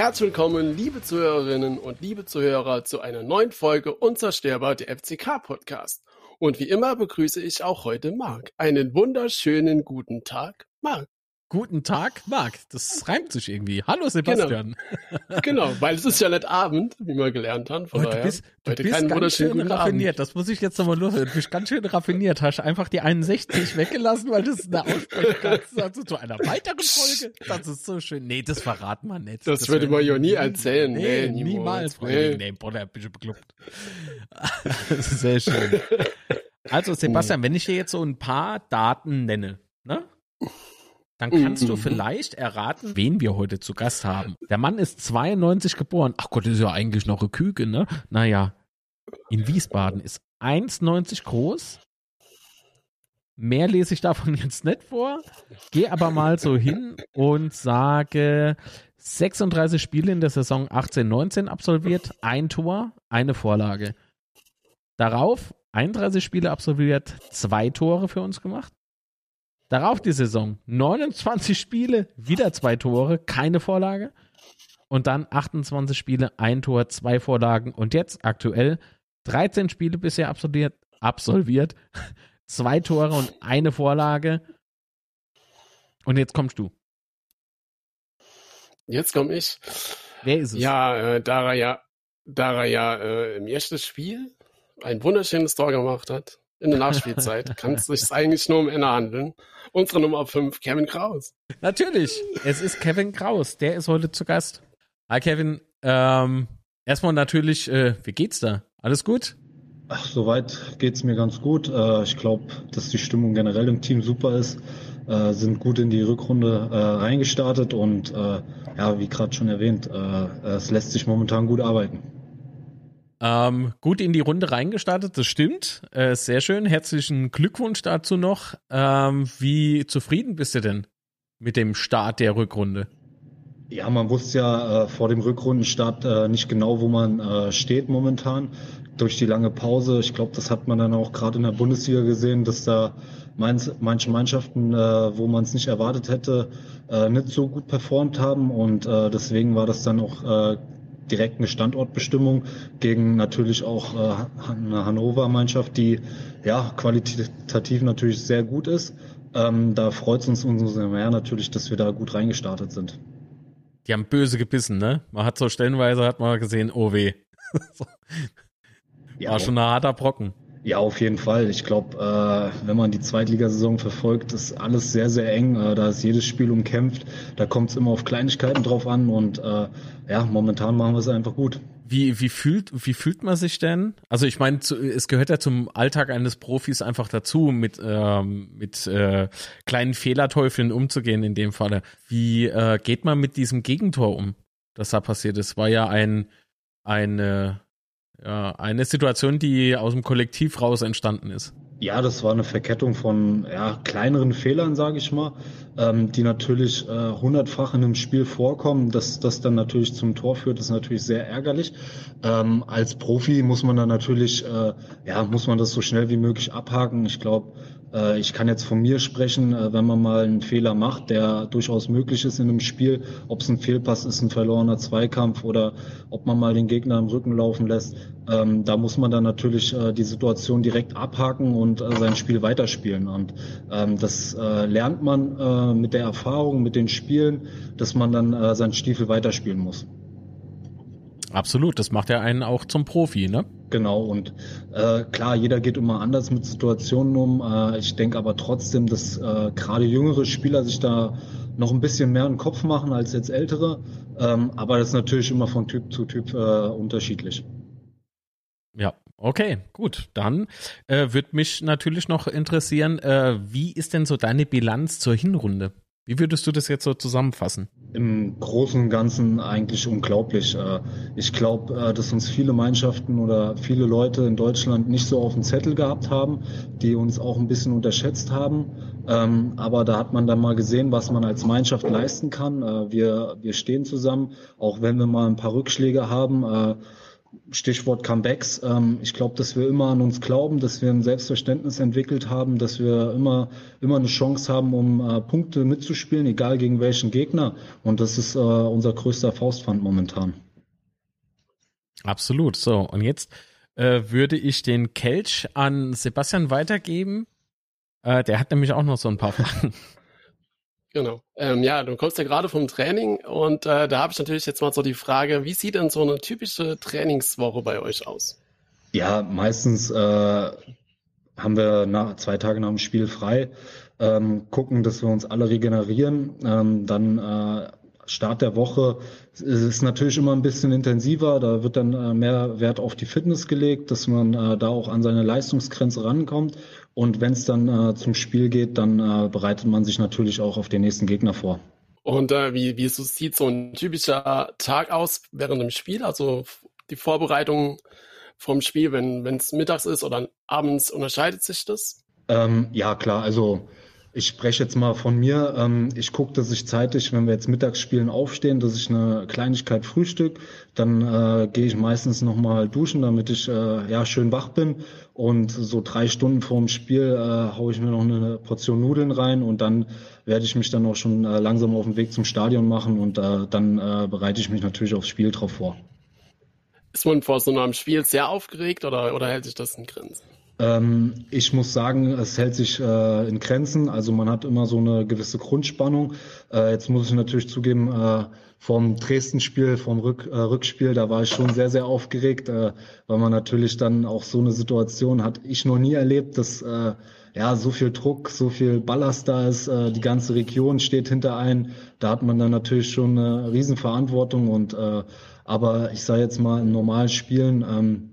Herzlich willkommen, liebe Zuhörerinnen und liebe Zuhörer, zu einer neuen Folge Unzerstörbar, der FCK-Podcast. Und wie immer begrüße ich auch heute Marc. Einen wunderschönen guten Tag, Marc. Guten Tag, Marc. Das reimt sich irgendwie. Hallo Sebastian. Genau, genau weil es ist ja nicht Abend, wie wir gelernt haben. Von oh, du bist, du bist ganz schön raffiniert. Abend. Das muss ich jetzt nochmal loswerden. Du bist ganz schön raffiniert. Hast einfach die 61 weggelassen, weil das eine Aussprache kannst. Also zu einer weiteren Folge. Das ist so schön. Nee, das verraten wir nicht. Das, das würde man ja nie erzählen. Nee, nee niemals. Nee, nee Bruder, bist du bekloppt. Sehr schön. Also Sebastian, wenn ich dir jetzt so ein paar Daten nenne, ne? Dann kannst du mhm. vielleicht erraten, wen wir heute zu Gast haben. Der Mann ist 92 geboren. Ach Gott, das ist ja eigentlich noch eine Küke, ne? Naja, in Wiesbaden ist 1,90 groß. Mehr lese ich davon jetzt nicht vor. Gehe aber mal so hin und sage 36 Spiele in der Saison 18-19 absolviert, ein Tor, eine Vorlage. Darauf 31 Spiele absolviert, zwei Tore für uns gemacht. Darauf die Saison 29 Spiele, wieder zwei Tore, keine Vorlage. Und dann 28 Spiele, ein Tor, zwei Vorlagen. Und jetzt aktuell 13 Spiele bisher absolviert, absolviert zwei Tore und eine Vorlage. Und jetzt kommst du. Jetzt komme ich. Wer ist es? Ja, äh, da er ja, da er ja äh, im ersten Spiel ein wunderschönes Tor gemacht hat, in der Nachspielzeit kann es sich eigentlich nur um Männer handeln. Unsere Nummer 5, Kevin Kraus. Natürlich, es ist Kevin Kraus, der ist heute zu Gast. Hi Kevin, ähm, erstmal natürlich, äh, wie geht's da? Alles gut? Ach, soweit geht's mir ganz gut. Äh, ich glaube, dass die Stimmung generell im Team super ist. Äh, sind gut in die Rückrunde äh, reingestartet und äh, ja, wie gerade schon erwähnt, äh, es lässt sich momentan gut arbeiten. Ähm, gut in die Runde reingestartet, das stimmt. Äh, sehr schön. Herzlichen Glückwunsch dazu noch. Ähm, wie zufrieden bist du denn mit dem Start der Rückrunde? Ja, man wusste ja äh, vor dem Rückrundenstart äh, nicht genau, wo man äh, steht momentan. Durch die lange Pause, ich glaube, das hat man dann auch gerade in der Bundesliga gesehen, dass da manche Mannschaften, äh, wo man es nicht erwartet hätte, äh, nicht so gut performt haben. Und deswegen war das dann auch direkt eine Standortbestimmung gegen natürlich auch äh, eine Hannover-Mannschaft, die ja qualitativ natürlich sehr gut ist. Ähm, da freut es uns umso mehr natürlich, dass wir da gut reingestartet sind. Die haben böse gebissen, ne? Man hat so stellenweise hat man gesehen, oh weh. War ja, schon ein harter Brocken. Ja, auf jeden Fall. Ich glaube, äh, wenn man die Zweitligasaison verfolgt, ist alles sehr, sehr eng. Äh, da ist jedes Spiel umkämpft. Da kommt es immer auf Kleinigkeiten drauf an und äh, ja, momentan machen wir es einfach gut. Wie, wie, fühlt, wie fühlt man sich denn? Also ich meine, es gehört ja zum Alltag eines Profis einfach dazu, mit, ähm, mit äh, kleinen Fehlerteufeln umzugehen in dem Falle. Wie äh, geht man mit diesem Gegentor um, das da passiert ist? War ja ein, eine eine Situation, die aus dem Kollektiv raus entstanden ist. Ja, das war eine Verkettung von ja, kleineren Fehlern, sage ich mal, ähm, die natürlich äh, hundertfach in einem Spiel vorkommen. Dass das dann natürlich zum Tor führt, ist natürlich sehr ärgerlich. Ähm, als Profi muss man dann natürlich, äh, ja, muss man das so schnell wie möglich abhaken. Ich glaube, ich kann jetzt von mir sprechen, äh, wenn man mal einen Fehler macht, der durchaus möglich ist in einem Spiel, ob es ein Fehlpass ist, ein verlorener Zweikampf oder ob man mal den Gegner im Rücken laufen lässt, ähm, da muss man dann natürlich äh, die Situation direkt abhaken und sein Spiel weiterspielen. Und ähm, das lernt man mit der Erfahrung, mit den Spielen, dass man dann seinen Stiefel weiterspielen muss. Absolut, das macht ja einen auch zum Profi, ne? Genau, und äh, klar, jeder geht immer anders mit Situationen um. Äh, ich denke aber trotzdem, dass äh, gerade jüngere Spieler sich da noch ein bisschen mehr im Kopf machen als jetzt ältere. Ähm, aber das ist natürlich immer von Typ zu Typ äh, unterschiedlich. Ja, okay, gut. Dann äh, wird mich natürlich noch interessieren, äh, wie ist denn so deine Bilanz zur Hinrunde? Wie würdest du das jetzt so zusammenfassen? Im Großen und Ganzen eigentlich unglaublich. Äh, ich glaube, äh, dass uns viele Mannschaften oder viele Leute in Deutschland nicht so auf dem Zettel gehabt haben, die uns auch ein bisschen unterschätzt haben. Ähm, aber da hat man dann mal gesehen, was man als Mannschaft leisten kann. Äh, wir, wir stehen zusammen, auch wenn wir mal ein paar Rückschläge haben Stichwort Comebacks. Ähm, ich glaube, dass wir immer an uns glauben, dass wir ein Selbstverständnis entwickelt haben, dass wir immer, immer eine Chance haben, um äh, Punkte mitzuspielen, egal gegen welchen Gegner. Und das ist äh, unser größter Faustpfand momentan. Absolut. So, und jetzt äh, würde ich den Kelch an Sebastian weitergeben. Äh, der hat nämlich auch noch so ein paar Fragen. Genau. Ähm, ja, du kommst ja gerade vom Training und äh, da habe ich natürlich jetzt mal so die Frage, wie sieht denn so eine typische Trainingswoche bei euch aus? Ja, meistens äh, haben wir nach, zwei Tage nach dem Spiel frei, ähm, gucken, dass wir uns alle regenerieren, ähm, dann äh, Start der Woche ist natürlich immer ein bisschen intensiver. Da wird dann äh, mehr Wert auf die Fitness gelegt, dass man äh, da auch an seine Leistungsgrenze rankommt. Und wenn es dann äh, zum Spiel geht, dann bereitet man sich natürlich auch auf den nächsten Gegner vor. Und äh, wie, wie sieht so ein typischer Tag aus während dem Spiel? Also die Vorbereitung vom Spiel, wenn es mittags ist oder abends, unterscheidet sich das? Ähm, ja, klar. Also ich spreche jetzt mal von mir. Ähm, ich gucke, dass ich zeitig, wenn wir jetzt mittags spielen, aufstehen, dass ich eine Kleinigkeit frühstück. Dann äh, gehe ich meistens nochmal duschen, damit ich äh, ja schön wach bin. Und so drei Stunden vor dem Spiel äh, haue ich mir noch eine Portion Nudeln rein und dann werde ich mich dann auch schon äh, langsam auf den Weg zum Stadion machen und äh, dann äh, bereite ich mich natürlich aufs Spiel drauf vor. Ist man vor so einem Spiel sehr aufgeregt oder, oder hält sich das in Grenzen? Ähm, ich muss sagen, es hält sich äh, in Grenzen. Also man hat immer so eine gewisse Grundspannung. Äh, jetzt muss ich natürlich zugeben, äh, vom Dresden-Spiel, vom Rück, äh, Rückspiel, da war ich schon sehr, sehr aufgeregt, äh, weil man natürlich dann auch so eine Situation hat. Ich noch nie erlebt, dass äh, ja so viel Druck, so viel Ballast da ist. Äh, die ganze Region steht hinter ein. Da hat man dann natürlich schon eine Riesenverantwortung und äh, aber ich sage jetzt mal in normalen Spielen. Ähm,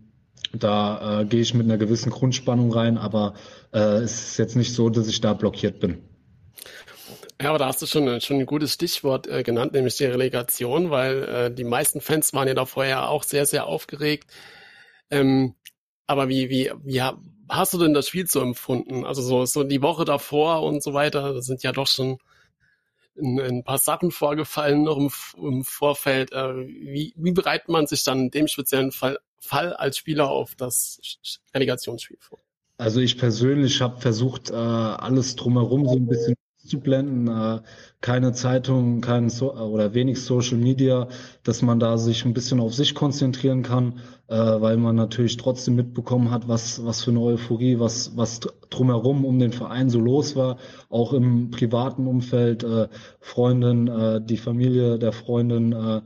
da äh, gehe ich mit einer gewissen Grundspannung rein, aber äh, es ist jetzt nicht so, dass ich da blockiert bin. Ja, aber da hast du schon, schon ein gutes Stichwort äh, genannt, nämlich die Relegation, weil äh, die meisten Fans waren ja da vorher auch sehr, sehr aufgeregt. Ähm, aber wie, wie, wie hast du denn das Spiel so empfunden? Also so, so die Woche davor und so weiter, da sind ja doch schon ein, ein paar Sachen vorgefallen noch im, im Vorfeld. Äh, wie, wie bereitet man sich dann in dem speziellen Fall Fall als Spieler auf das Relegationsspiel vor? Also ich persönlich habe versucht, äh, alles drumherum so ein bisschen zu blenden, äh, keine Zeitung, kein so oder wenig Social Media, dass man da sich ein bisschen auf sich konzentrieren kann, äh, weil man natürlich trotzdem mitbekommen hat, was was für eine Euphorie, was was drumherum um den Verein so los war, auch im privaten Umfeld, äh, Freundin, äh, die Familie der Freundin, äh,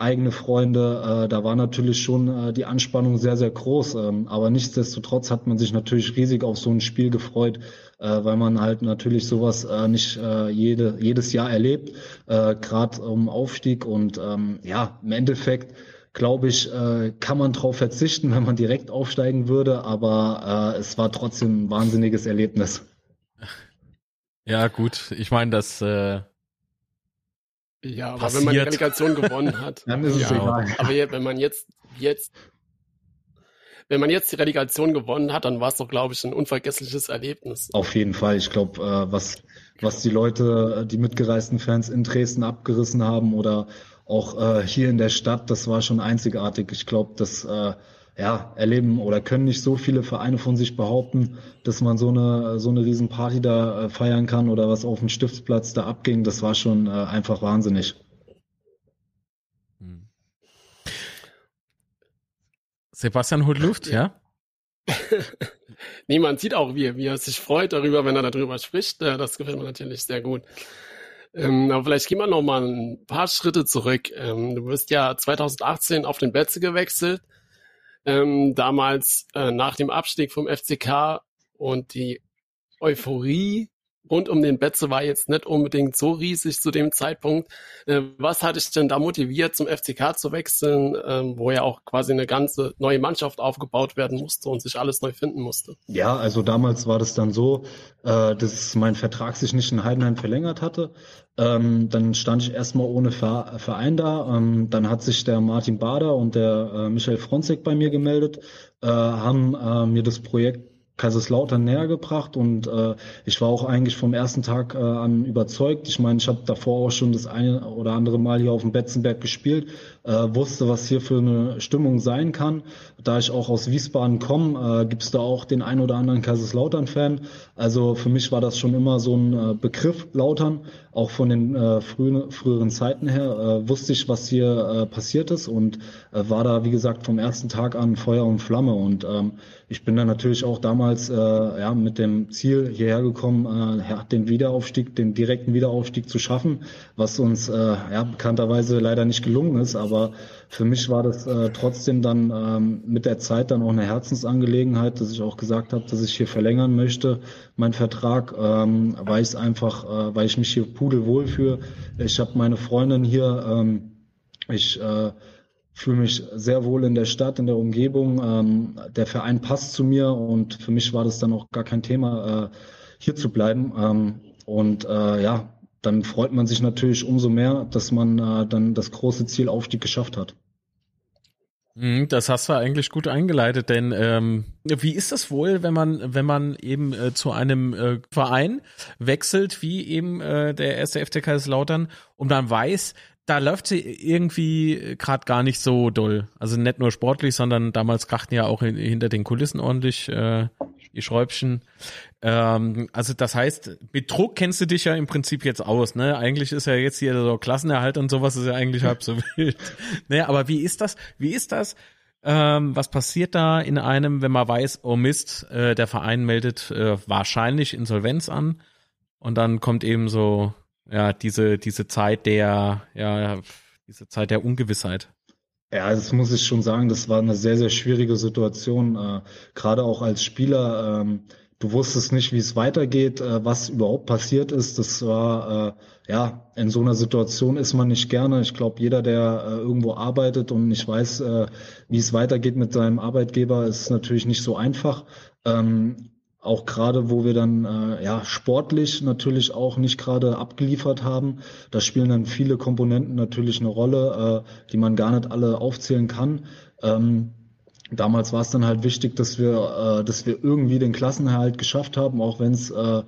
eigene Freunde. Äh, da war natürlich schon äh, die Anspannung sehr, sehr groß. Ähm, aber nichtsdestotrotz hat man sich natürlich riesig auf so ein Spiel gefreut, äh, weil man halt natürlich sowas äh, nicht äh, jede, jedes Jahr erlebt, äh, gerade um Aufstieg. Und ähm, ja, im Endeffekt glaube ich, äh, kann man drauf verzichten, wenn man direkt aufsteigen würde. Aber äh, es war trotzdem ein wahnsinniges Erlebnis. Ja, gut. Ich meine, das äh, ja, aber passiert. wenn man die Relegation gewonnen hat. Dann ist es ja, egal. Aber wenn man jetzt, jetzt, wenn man jetzt die Relegation gewonnen hat, dann war es doch, glaube ich, ein unvergessliches Erlebnis. Auf jeden Fall. Ich glaube, äh, was, was die Leute, die mitgereisten Fans in Dresden abgerissen haben oder auch äh, hier in der Stadt, das war schon einzigartig. Ich glaube, dass äh, ja, erleben oder können nicht so viele Vereine von sich behaupten, dass man so eine, so eine Riesenparty da äh, feiern kann oder was auf dem Stiftsplatz da abging. Das war schon äh, einfach wahnsinnig. Hm. Sebastian holt Luft, ja? Niemand sieht auch, wie, wie er sich freut darüber, wenn er darüber spricht. Äh, das gefällt mir natürlich sehr gut. Ähm, aber vielleicht gehen wir noch mal ein paar Schritte zurück. Ähm, du bist ja 2018 auf den Betze gewechselt ähm, damals äh, nach dem Abstieg vom FCK und die Euphorie rund um den Betze war jetzt nicht unbedingt so riesig zu dem Zeitpunkt. Äh, was hat dich denn da motiviert, zum FCK zu wechseln, ähm, wo ja auch quasi eine ganze neue Mannschaft aufgebaut werden musste und sich alles neu finden musste? Ja, also damals war das dann so, äh, dass mein Vertrag sich nicht in Heidenheim verlängert hatte. Ähm, dann stand ich erstmal ohne Verein da. Ähm, dann hat sich der Martin Bader und der äh, Michael Fronzek bei mir gemeldet, haben mir das Projekt Kaiserslautern näher gebracht und äh, ich war auch eigentlich vom ersten Tag äh, an überzeugt. Ich meine, ich habe davor auch schon das eine oder andere Mal hier auf dem Betzenberg gespielt, äh, wusste, was hier für eine Stimmung sein kann. Da ich auch aus Wiesbaden komme, äh, gibt es da auch den ein oder anderen Kaiserslautern-Fan. Also für mich war das schon immer so ein äh, Begriff Lautern. Auch von den äh, frühen, früheren Zeiten her äh, wusste ich, was hier äh, passiert ist und äh, war da, wie gesagt, vom ersten Tag an Feuer und Flamme. Und ähm, ich bin dann natürlich auch damals ja, mit dem Ziel hierher gekommen, äh, den Wiederaufstieg, den direkten Wiederaufstieg zu schaffen, was uns ja, bekannterweise leider nicht gelungen ist. Aber für mich war das äh, trotzdem dann ähm, mit der Zeit dann auch eine Herzensangelegenheit, dass ich auch gesagt habe, dass ich hier verlängern möchte, mein Vertrag, ähm, weil ich einfach, äh, weil ich mich hier pudelwohl fühle. Ich habe meine Freundin hier, ähm, ich äh, fühle mich sehr wohl in der Stadt, in der Umgebung. Ähm, der Verein passt zu mir und für mich war das dann auch gar kein Thema, äh, hier zu bleiben. Ähm, und äh, ja, dann freut man sich natürlich umso mehr, dass man äh, dann das große Ziel Aufstieg geschafft hat. Mhm, das hast du eigentlich gut eingeleitet, denn ähm, wie ist das wohl, wenn man, wenn man eben äh, zu einem äh, Verein wechselt, wie eben äh, der erste FC Kaiserslautern, und dann weiß, da läuft sie irgendwie gerade gar nicht so doll. Also nicht nur sportlich, sondern damals krachten ja auch in, hinter den Kulissen ordentlich äh, die Schräubchen. Ähm, also das heißt, mit Druck kennst du dich ja im Prinzip jetzt aus, ne? Eigentlich ist ja jetzt hier so Klassenerhalt und sowas ist ja eigentlich halb so wild. ne, aber wie ist das? Wie ist das? Ähm, was passiert da in einem, wenn man weiß, oh Mist, äh, der Verein meldet äh, wahrscheinlich Insolvenz an und dann kommt eben so ja, diese, diese Zeit der, ja, diese Zeit der Ungewissheit. Ja, das muss ich schon sagen, das war eine sehr, sehr schwierige Situation, äh, gerade auch als Spieler. Ähm, du wusstest nicht, wie es weitergeht, äh, was überhaupt passiert ist. Das war, äh, ja, in so einer Situation ist man nicht gerne. Ich glaube, jeder, der äh, irgendwo arbeitet und nicht weiß, äh, wie es weitergeht mit seinem Arbeitgeber, ist natürlich nicht so einfach. Ähm, auch gerade, wo wir dann äh, ja sportlich natürlich auch nicht gerade abgeliefert haben. Da spielen dann viele Komponenten natürlich eine Rolle, äh, die man gar nicht alle aufzählen kann. Ähm, damals war es dann halt wichtig, dass wir, äh, dass wir irgendwie den Klassenerhalt geschafft haben, auch wenn es äh,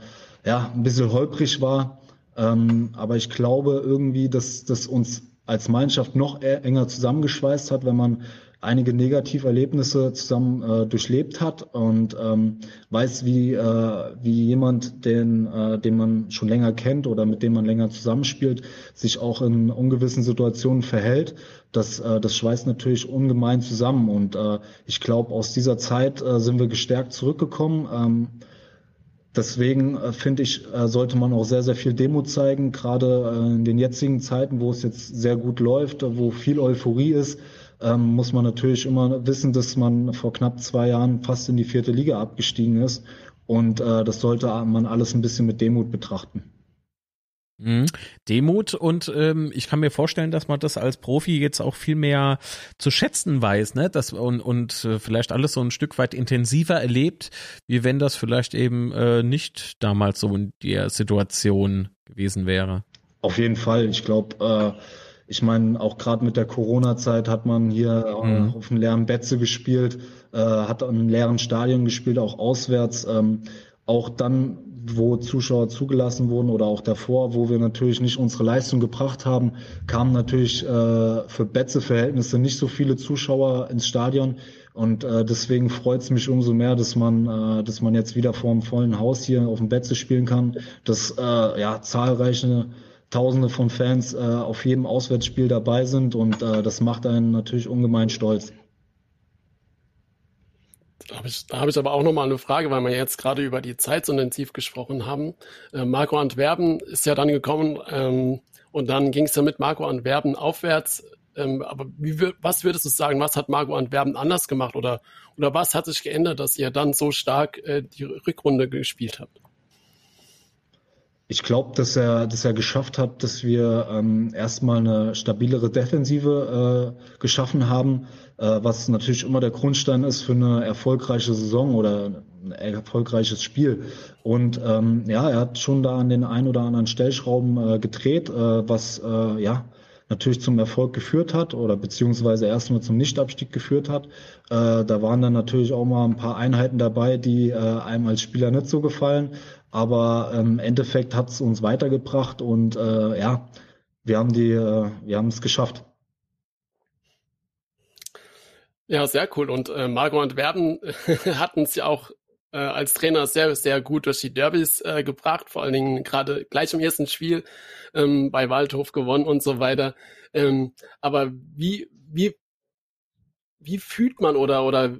ja ein bisschen holprig war. Ähm, aber ich glaube irgendwie, dass das uns als Mannschaft noch e-, enger zusammengeschweißt hat, wenn man einige Negativerlebnisse zusammen äh, durchlebt hat und ähm, weiß, wie, äh, wie jemand, den, äh, den man schon länger kennt oder mit dem man länger zusammenspielt, sich auch in ungewissen Situationen verhält. Das, äh, das schweißt natürlich ungemein zusammen und äh, ich glaube, aus dieser Zeit äh, sind wir gestärkt zurückgekommen. Ähm, Deswegen äh, finde ich, äh, sollte man auch sehr, sehr viel Demut zeigen, gerade äh, in den jetzigen Zeiten, wo es jetzt sehr gut läuft, wo viel Euphorie ist, ähm, muss man natürlich immer wissen, dass man vor knapp zwei Jahren fast in die vierte Liga abgestiegen ist. Und äh, das sollte man alles ein bisschen mit Demut betrachten. Mhm. Demut und ähm, ich kann mir vorstellen, dass man das als Profi jetzt auch viel mehr zu schätzen weiß, ne? Das und, und äh, vielleicht alles so ein Stück weit intensiver erlebt, wie wenn das vielleicht eben äh, nicht damals so in der Situation gewesen wäre. Auf jeden Fall. Ich glaube, äh, ich meine, auch gerade mit der Corona-Zeit hat man hier mhm. auf einem leeren Betze gespielt, äh, hat an einem leeren Stadion gespielt, auch auswärts. Ähm, auch dann, wo Zuschauer zugelassen wurden oder auch davor, wo wir natürlich nicht unsere Leistung gebracht haben, kamen natürlich äh, für Betze-Verhältnisse nicht so viele Zuschauer ins Stadion. Und äh, deswegen freut es mich umso mehr, dass man, äh, dass man jetzt wieder vor einem vollen Haus hier auf dem Betze spielen kann, dass äh, ja zahlreiche Tausende von Fans äh, auf jedem Auswärtsspiel dabei sind und äh, das macht einen natürlich ungemein stolz. Da habe ich, hab ich aber auch nochmal eine Frage, weil wir jetzt gerade über die Zeit so intensiv gesprochen haben. Äh, Marco Antwerpen ist ja dann gekommen ähm, und dann ging es ja mit Marco Antwerpen aufwärts. Ähm, aber wie, was würdest du sagen, was hat Marco Antwerpen anders gemacht oder, oder was hat sich geändert, dass ihr dann so stark äh, die Rückrunde gespielt habt? Ich glaube, dass er, dass er geschafft hat, dass wir ähm, erstmal eine stabilere Defensive äh, geschaffen haben, äh, was natürlich immer der Grundstein ist für eine erfolgreiche Saison oder ein erfolgreiches Spiel. Und ähm, ja, er hat schon da an den ein oder anderen Stellschrauben äh, gedreht, äh, was äh, ja natürlich zum Erfolg geführt hat oder beziehungsweise erstmal zum Nichtabstieg geführt hat. Äh, da waren dann natürlich auch mal ein paar Einheiten dabei, die äh, einem als Spieler nicht so gefallen. Aber im Endeffekt hat es uns weitergebracht und äh, ja, wir haben die, äh, wir haben es geschafft. Ja, sehr cool. Und äh, Marco und Werben hatten es ja auch äh, als Trainer sehr, sehr gut durch die Derbys äh, gebracht, vor allen Dingen gerade gleich im ersten Spiel ähm, bei Waldhof gewonnen und so weiter. Ähm, aber wie, wie, wie fühlt man oder, oder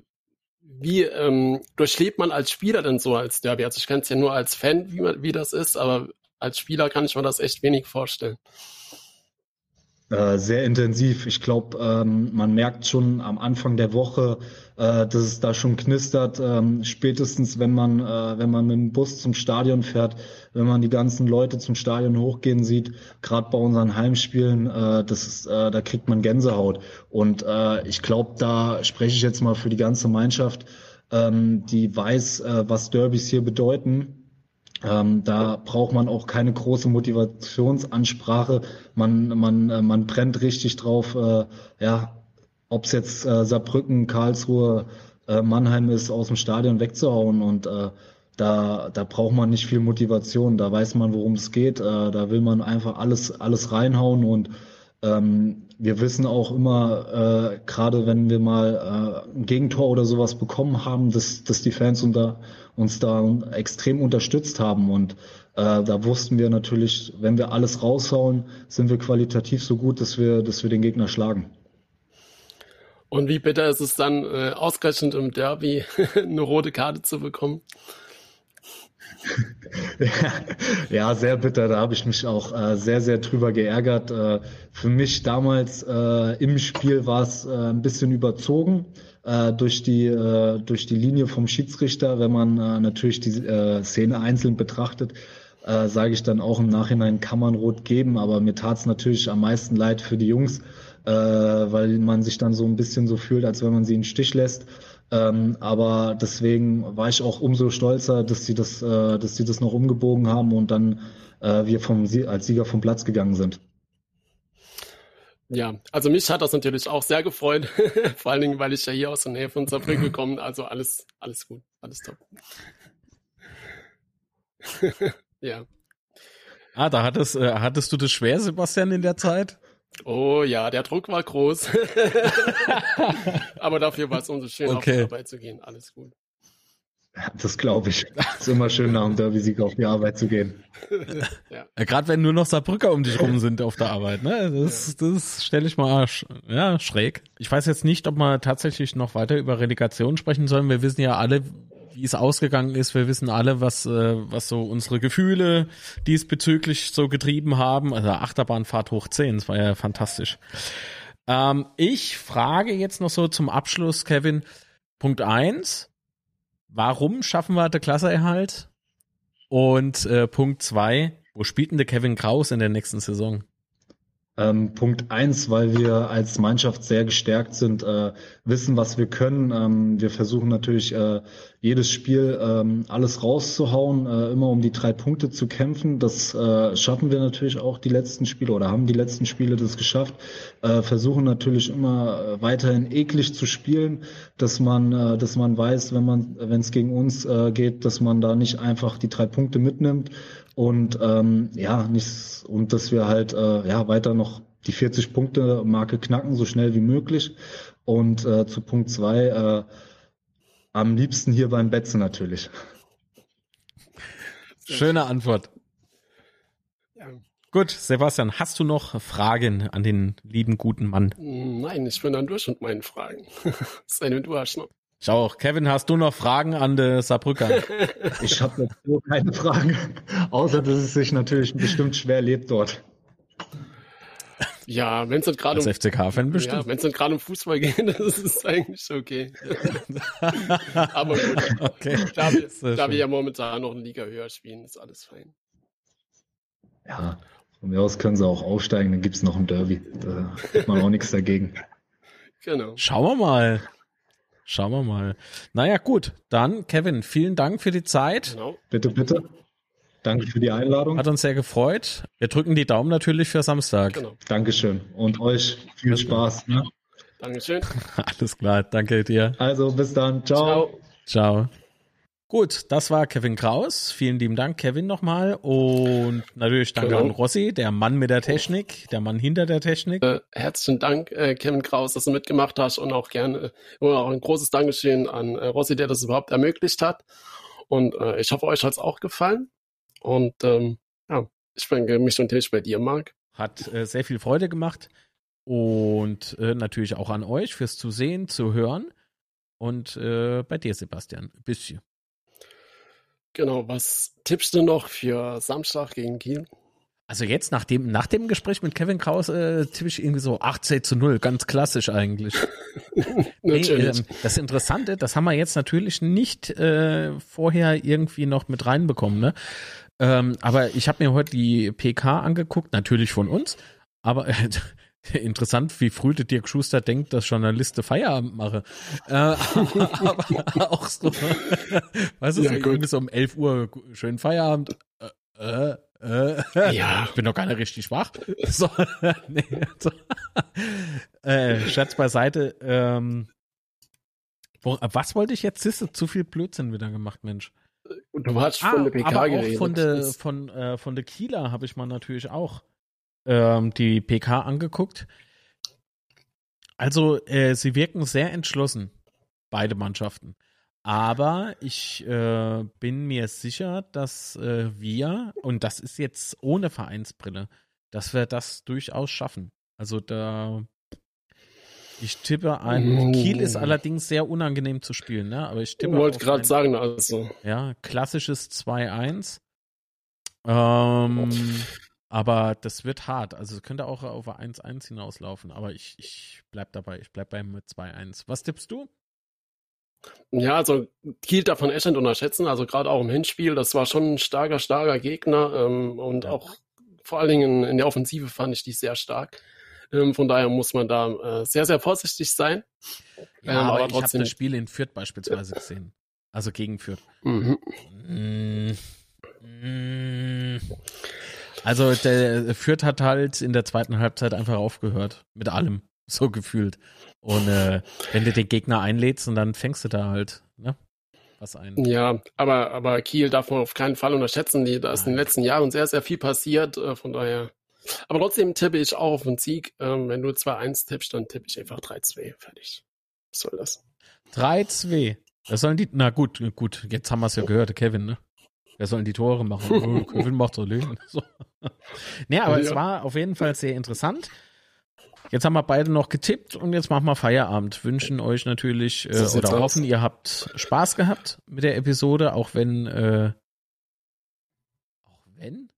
wie ähm, durchlebt man als Spieler denn so als Derby? Also ich kenne es ja nur als Fan, wie, man, wie das ist, aber als Spieler kann ich mir das echt wenig vorstellen. Äh, sehr intensiv. Ich glaube, ähm, man merkt schon am Anfang der Woche, äh, dass es da schon knistert. Ähm, spätestens, wenn man, äh, wenn man mit dem Bus zum Stadion fährt, wenn man die ganzen Leute zum Stadion hochgehen sieht, gerade bei unseren Heimspielen, äh, das ist, äh, da kriegt man Gänsehaut. Und äh, ich glaube, da spreche ich jetzt mal für die ganze Mannschaft, ähm, die weiß, äh, was Derbys hier bedeuten ähm, da braucht man auch keine große Motivationsansprache. Man, man, äh, man brennt richtig drauf, äh, ja, ob es jetzt äh, Saarbrücken, Karlsruhe, äh, Mannheim ist, aus dem Stadion wegzuhauen. Und äh, da, da braucht man nicht viel Motivation. Da weiß man, worum es geht. Äh, da will man einfach alles, alles reinhauen und ähm, wir wissen auch immer, äh, gerade wenn wir mal äh, ein Gegentor oder sowas bekommen haben, dass, dass die Fans unter, uns da extrem unterstützt haben. Und äh, da wussten wir natürlich, wenn wir alles raushauen, sind wir qualitativ so gut, dass wir, dass wir den Gegner schlagen. Und wie bitter ist es dann, äh, ausgerechnet im Derby eine rote Karte zu bekommen? ja, sehr bitter. Da habe ich mich auch äh, sehr, sehr drüber geärgert. Äh, für mich damals äh, im Spiel war es äh, ein bisschen überzogen äh, durch die äh, durch die Linie vom Schiedsrichter. Wenn man natürlich die Szene einzeln betrachtet, sage ich dann auch im Nachhinein kann man rot geben. Aber mir tat es natürlich am meisten leid für die Jungs, weil man sich dann so ein bisschen so fühlt, als wenn man sie in den Stich lässt. Ähm, aber deswegen war ich auch umso stolzer, dass sie das, äh, dass sie das noch umgebogen haben und dann äh, wir vom, als Sieger vom Platz gegangen sind. Ja, also mich hat das natürlich auch sehr gefreut, vor allen Dingen, weil ich ja hier aus der Nähe von Saarbrücken gekommen, also alles, alles gut, alles top. ja. Ah, da hattest, äh, hattest du das schwer, Sebastian, in der Zeit? Oh ja, der Druck war groß. Aber dafür war es umso schöner, okay. auf die Arbeit zu gehen. Alles gut. Das glaube ich. Es ist immer schön, nach dem Derby-Sieg auf die Arbeit zu gehen. ja. Gerade wenn nur noch Saarbrücker um dich rum sind auf der Arbeit. Ne? Das, ja. das stelle ich mal ja, schräg. Ich weiß jetzt nicht, ob wir tatsächlich noch weiter über Relegation sprechen sollen. Wir wissen ja alle, wie es ausgegangen ist. Wir wissen alle, was, äh, was so unsere Gefühle diesbezüglich so getrieben haben. Also Achterbahnfahrt hoch 10, das war ja fantastisch. Ähm, ich frage jetzt noch so zum Abschluss, Kevin, Punkt eins: warum schaffen wir den Klasseerhalt? Und äh, Punkt zwei: wo spielt denn der Kevin Kraus in der nächsten Saison? Ähm, Punkt eins, weil wir als Mannschaft sehr gestärkt sind, äh, wissen, was wir können. Ähm, wir versuchen natürlich äh, jedes Spiel ähm, alles rauszuhauen, äh, immer um die drei Punkte zu kämpfen. Das äh, schaffen wir natürlich auch die letzten Spiele oder haben die letzten Spiele das geschafft. Äh, versuchen natürlich immer äh, weiterhin eklig zu spielen, dass man, dass man weiß, wenn man, wenn es gegen uns geht, dass man da nicht einfach die drei Punkte mitnimmt und ähm, ja, nicht, und dass wir halt äh, ja weiter noch die 40 Punkte Marke knacken, so schnell wie möglich. Und äh, zu Punkt zwei äh, am liebsten hier beim Betze natürlich. Schöne Antwort. Ja. Gut, Sebastian, hast du noch Fragen an den lieben guten Mann? Nein, ich bin dann durch mit meinen Fragen. Sei denn, du hast noch. Ich auch. Kevin, hast du noch Fragen an de Saarbrücker? ich habe nur keine Fragen, außer dass es sich natürlich bestimmt schwer lebt dort. Ja, wenn es dann gerade um FCK-Fan bestimmt. Ja, wenn es dann gerade um Fußball geht, das ist eigentlich okay. Aber gut, okay. da, wir, da wir ja momentan noch eine Liga höher spielen, ist alles fein. Ja, von mir aus können sie auch aufsteigen, dann gibt es noch ein Derby. Da hat man auch nichts dagegen. Genau. Schauen wir mal. Schauen wir mal. Naja, gut. Dann, Kevin, vielen Dank für die Zeit. Genau. Bitte, bitte. Danke für die Einladung. Hat uns sehr gefreut. Wir drücken die Daumen natürlich für Samstag. Genau. Dankeschön. Und euch viel Spaß. Ne? Dankeschön. Alles klar. Danke dir. Also, bis dann. Ciao. Ciao. Ciao. Gut, das war Kevin Kraus. Vielen lieben Dank, Kevin, nochmal. Und natürlich danke genau. an Rossi, der Mann mit der Technik, der Mann hinter der Technik. Äh, herzlichen Dank, äh, Kevin Kraus, dass du mitgemacht hast und auch gerne äh, auch ein großes Dankeschön an äh, Rossi, der das überhaupt ermöglicht hat. Und äh, ich hoffe, euch hat es auch gefallen. Und ähm, ja, ich bedanke mich natürlich bei dir, Marc. Hat äh, sehr viel Freude gemacht. Und natürlich auch an euch fürs Zusehen, zu hören. Und bei dir, Sebastian, ein bisschen. Genau, was tippst du noch für Samstag gegen Kiel? Also jetzt nach dem, nach dem Gespräch mit Kevin Kraus äh, tippe ich irgendwie so 18 zu 0, ganz klassisch eigentlich. nee, äh, das Interessante, das haben wir jetzt natürlich nicht äh, vorher irgendwie noch mit reinbekommen, ne? Ähm, aber ich habe mir heute die PK angeguckt, natürlich von uns, aber Interessant, wie früh der Dirk Schuster denkt, dass Journalisten Feierabend mache. Äh, aber, aber, auch so, weißt du, ja, so so um 11 Uhr schönen Feierabend. Äh, äh, äh, ja. Ich bin doch gar nicht richtig schwach. So, nee, so. Äh, Scherz beiseite. Ähm, wo, was wollte ich jetzt? Du, zu viel Blödsinn wieder gemacht, Mensch. Du hast ah, von der PK aber geredet. Auch von der von, äh, von der Kieler habe ich mal natürlich auch ähm, die PK angeguckt. Also, äh, sie wirken sehr entschlossen, beide Mannschaften. Aber ich äh, bin mir sicher, dass äh, wir, und das ist jetzt ohne Vereinsbrille, dass wir das durchaus schaffen. Also da, ich tippe ein. Oh. Kiel ist allerdings sehr unangenehm zu spielen, ne? Aber ich tippe. Ich wollte gerade sagen, also. Ja, klassisches 2-1. Ähm, aber das wird hart. Also es könnte auch auf 1-1 hinauslaufen. Aber ich, ich bleib dabei. Ich bleib beim 2-1. Was tippst du? Ja, also Kiel darf man echt nicht unterschätzen. Also gerade auch im Hinspiel, das war schon ein starker, starker Gegner. Ähm, und ja. auch vor allen Dingen in der Offensive fand ich die sehr stark. Ähm, von daher muss man da äh, sehr, sehr vorsichtig sein. Ja, ähm, aber, aber ich habe das Spiel in Fürth beispielsweise gesehen. Also gegen Fürth. Mhm. Mm, mm. Also der Fürth hat halt in der zweiten Halbzeit einfach aufgehört. Mit allem. So gefühlt. Und äh, wenn du den Gegner einlädst und dann fängst du da halt, ne? Was ein. Ja, aber, aber Kiel darf man auf keinen Fall unterschätzen. Die, da ist in den letzten Jahren sehr, sehr viel passiert. Äh, von daher. Aber trotzdem tippe ich auch auf einen Sieg. Ähm, wenn du 2-1 tippst, dann tippe ich einfach 3-2. Fertig. Was soll das? 3-2. Das sollen die. Na gut, gut. Jetzt haben wir es ja gehört, Kevin, ne? Wer sollen die Tore machen? Oh, Kevin macht so Leben. So. Nee, aber ja. es war auf jeden Fall sehr interessant. Jetzt haben wir beide noch getippt und jetzt machen wir Feierabend. Wünschen euch natürlich äh, oder hoffen, ihr habt Spaß gehabt mit der Episode, auch wenn äh, auch wenn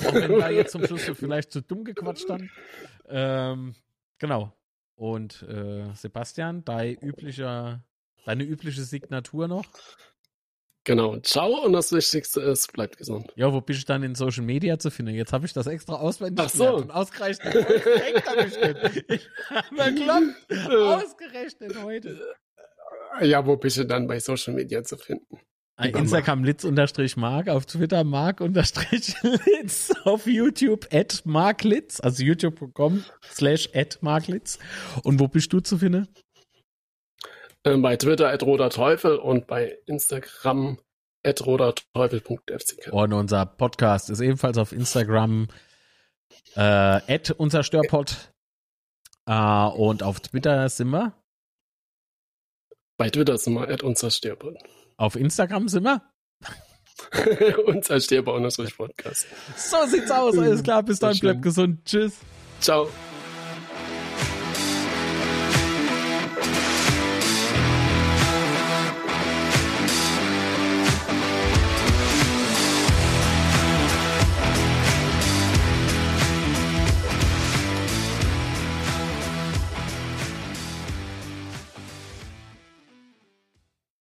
auch wenn da jetzt zum Schluss vielleicht zu dumm gequatscht haben. Ähm, genau. Und äh, Sebastian, dein üblicher, deine übliche Signatur noch? Genau, ciao und das Wichtigste ist, bleibt gesund. Ja, wo bist du dann in Social Media zu finden? Jetzt habe ich das extra auswendig Ach so. und ausgerechnet. ich habe ausgerechnet heute. Ja, wo bist du dann bei Social Media zu finden? Instagram litz unterstrich mark, auf Twitter mark unterstrich litz, auf YouTube at marklitz, also youtube.com slash at marklitz. Und wo bist du zu finden? Ähm, bei Twitter at roter Teufel und bei Instagram at roterteufel.fck. Und unser Podcast ist ebenfalls auf Instagram äh, at unser Störpod. Äh, und auf Twitter sind wir? Bei Twitter sind wir at unser Störpod. Auf Instagram sind wir? unser Störpod Podcast. So sieht's aus. Alles klar, bis dann, bleibt gesund. Tschüss. Ciao.